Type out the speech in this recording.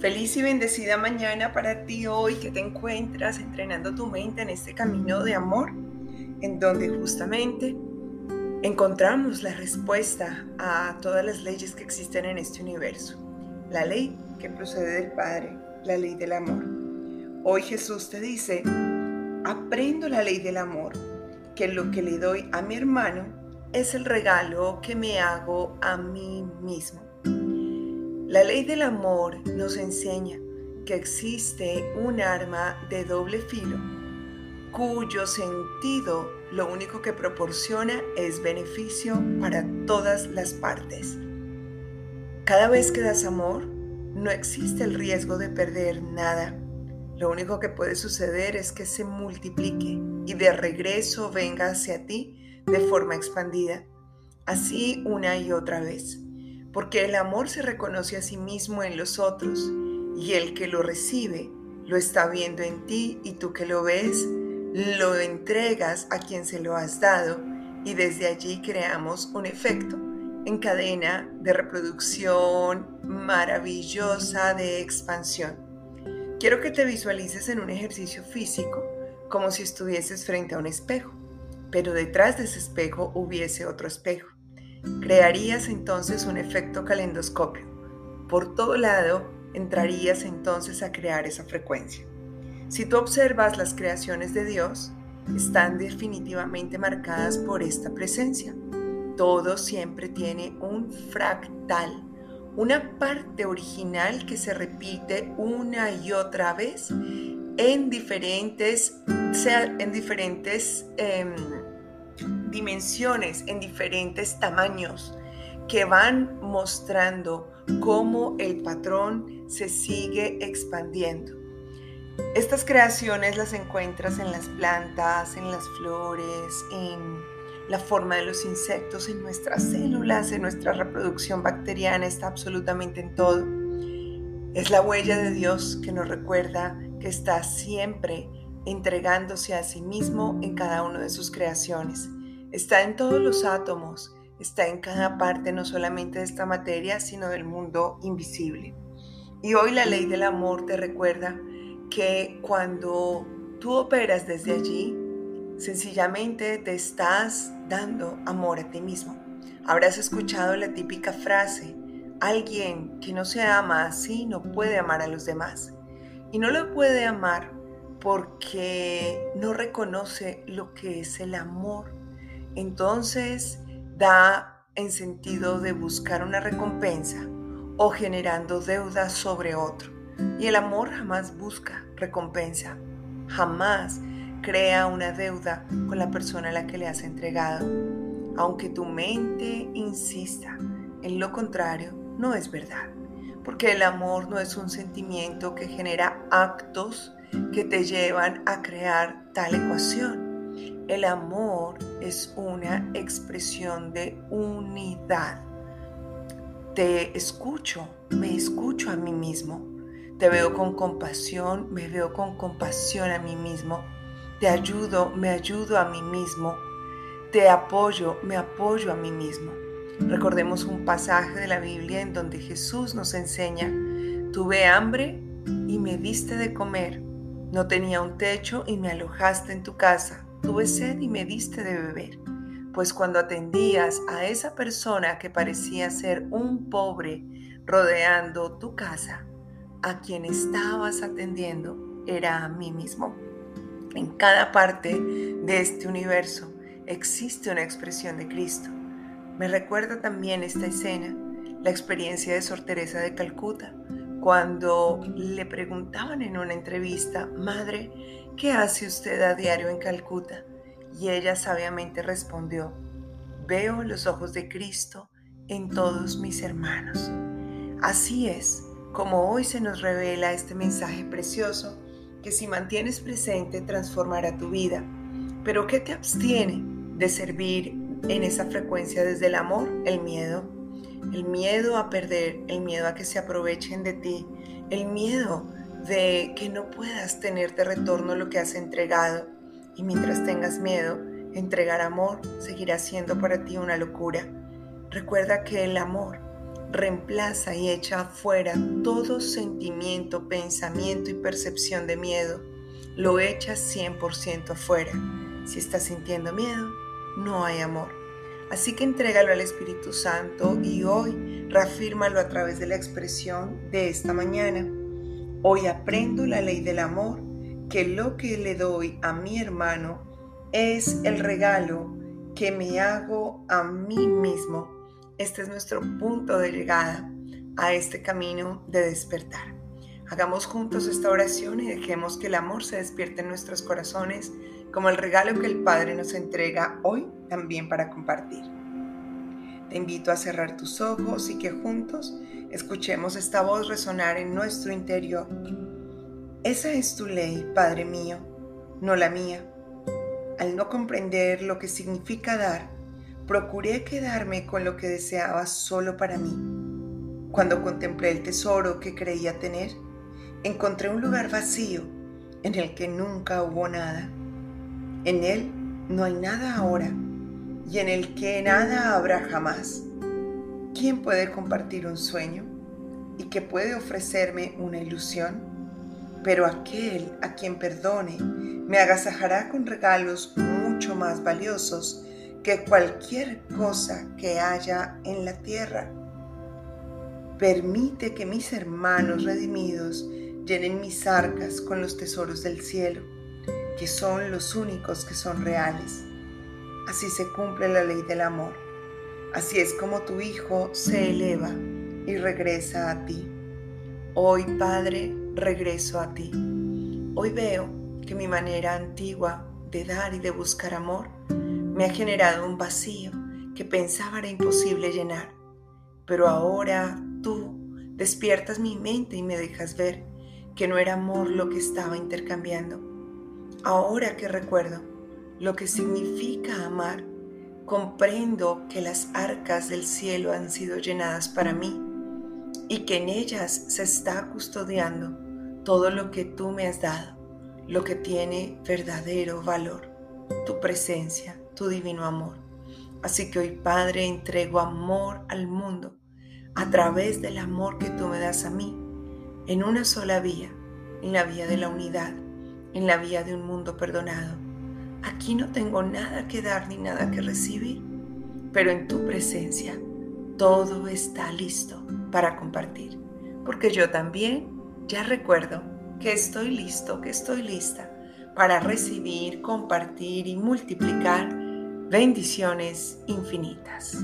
Feliz y bendecida mañana para ti hoy que te encuentras entrenando tu mente en este camino de amor, en donde justamente encontramos la respuesta a todas las leyes que existen en este universo. La ley que procede del Padre, la ley del amor. Hoy Jesús te dice, aprendo la ley del amor, que lo que le doy a mi hermano es el regalo que me hago a mí mismo. La ley del amor nos enseña que existe un arma de doble filo cuyo sentido lo único que proporciona es beneficio para todas las partes. Cada vez que das amor, no existe el riesgo de perder nada. Lo único que puede suceder es que se multiplique y de regreso venga hacia ti de forma expandida, así una y otra vez porque el amor se reconoce a sí mismo en los otros y el que lo recibe lo está viendo en ti y tú que lo ves, lo entregas a quien se lo has dado y desde allí creamos un efecto en cadena de reproducción maravillosa de expansión. Quiero que te visualices en un ejercicio físico como si estuvieses frente a un espejo, pero detrás de ese espejo hubiese otro espejo. Crearías entonces un efecto calendoscopio. Por todo lado entrarías entonces a crear esa frecuencia. Si tú observas las creaciones de Dios, están definitivamente marcadas por esta presencia. Todo siempre tiene un fractal, una parte original que se repite una y otra vez en diferentes, en diferentes em, dimensiones, en diferentes tamaños, que van mostrando cómo el patrón se sigue expandiendo. Estas creaciones las encuentras en las plantas, en las flores, en la forma de los insectos, en nuestras células, en nuestra reproducción bacteriana, está absolutamente en todo. Es la huella de Dios que nos recuerda que está siempre entregándose a sí mismo en cada una de sus creaciones. Está en todos los átomos, está en cada parte no solamente de esta materia, sino del mundo invisible. Y hoy la ley del amor te recuerda que cuando tú operas desde allí, sencillamente te estás dando amor a ti mismo. Habrás escuchado la típica frase, alguien que no se ama así no puede amar a los demás. Y no lo puede amar porque no reconoce lo que es el amor. Entonces da en sentido de buscar una recompensa o generando deuda sobre otro. Y el amor jamás busca recompensa, jamás crea una deuda con la persona a la que le has entregado. Aunque tu mente insista en lo contrario, no es verdad. Porque el amor no es un sentimiento que genera actos que te llevan a crear tal ecuación. El amor es una expresión de unidad. Te escucho, me escucho a mí mismo. Te veo con compasión, me veo con compasión a mí mismo. Te ayudo, me ayudo a mí mismo. Te apoyo, me apoyo a mí mismo. Recordemos un pasaje de la Biblia en donde Jesús nos enseña, tuve hambre y me diste de comer no tenía un techo y me alojaste en tu casa. Tuve sed y me diste de beber. Pues cuando atendías a esa persona que parecía ser un pobre rodeando tu casa, a quien estabas atendiendo era a mí mismo. En cada parte de este universo existe una expresión de Cristo. Me recuerda también esta escena, la experiencia de Sor Teresa de Calcuta, cuando le preguntaban en una entrevista, Madre, ¿qué hace usted a diario en Calcuta? Y ella sabiamente respondió, Veo los ojos de Cristo en todos mis hermanos. Así es como hoy se nos revela este mensaje precioso que si mantienes presente transformará tu vida. Pero ¿qué te abstiene de servir en esa frecuencia desde el amor, el miedo, el miedo a perder, el miedo a que se aprovechen de ti, el miedo de que no puedas tener de retorno lo que has entregado. Y mientras tengas miedo, entregar amor seguirá siendo para ti una locura. Recuerda que el amor reemplaza y echa fuera todo sentimiento, pensamiento y percepción de miedo. Lo echa 100% afuera. Si estás sintiendo miedo, no hay amor. Así que entrégalo al Espíritu Santo y hoy reafírmalo a través de la expresión de esta mañana. Hoy aprendo la ley del amor, que lo que le doy a mi hermano es el regalo que me hago a mí mismo. Este es nuestro punto de llegada a este camino de despertar. Hagamos juntos esta oración y dejemos que el amor se despierte en nuestros corazones como el regalo que el Padre nos entrega hoy también para compartir. Te invito a cerrar tus ojos y que juntos escuchemos esta voz resonar en nuestro interior. Esa es tu ley, Padre mío, no la mía. Al no comprender lo que significa dar, procuré quedarme con lo que deseaba solo para mí. Cuando contemplé el tesoro que creía tener, encontré un lugar vacío en el que nunca hubo nada. En él no hay nada ahora y en el que nada habrá jamás. ¿Quién puede compartir un sueño y que puede ofrecerme una ilusión? Pero aquel a quien perdone me agasajará con regalos mucho más valiosos que cualquier cosa que haya en la tierra. Permite que mis hermanos redimidos llenen mis arcas con los tesoros del cielo que son los únicos que son reales. Así se cumple la ley del amor. Así es como tu Hijo se eleva y regresa a ti. Hoy, Padre, regreso a ti. Hoy veo que mi manera antigua de dar y de buscar amor me ha generado un vacío que pensaba era imposible llenar. Pero ahora tú despiertas mi mente y me dejas ver que no era amor lo que estaba intercambiando, Ahora que recuerdo lo que significa amar, comprendo que las arcas del cielo han sido llenadas para mí y que en ellas se está custodiando todo lo que tú me has dado, lo que tiene verdadero valor, tu presencia, tu divino amor. Así que hoy, Padre, entrego amor al mundo a través del amor que tú me das a mí, en una sola vía, en la vía de la unidad en la vía de un mundo perdonado. Aquí no tengo nada que dar ni nada que recibir, pero en tu presencia todo está listo para compartir, porque yo también ya recuerdo que estoy listo, que estoy lista para recibir, compartir y multiplicar bendiciones infinitas.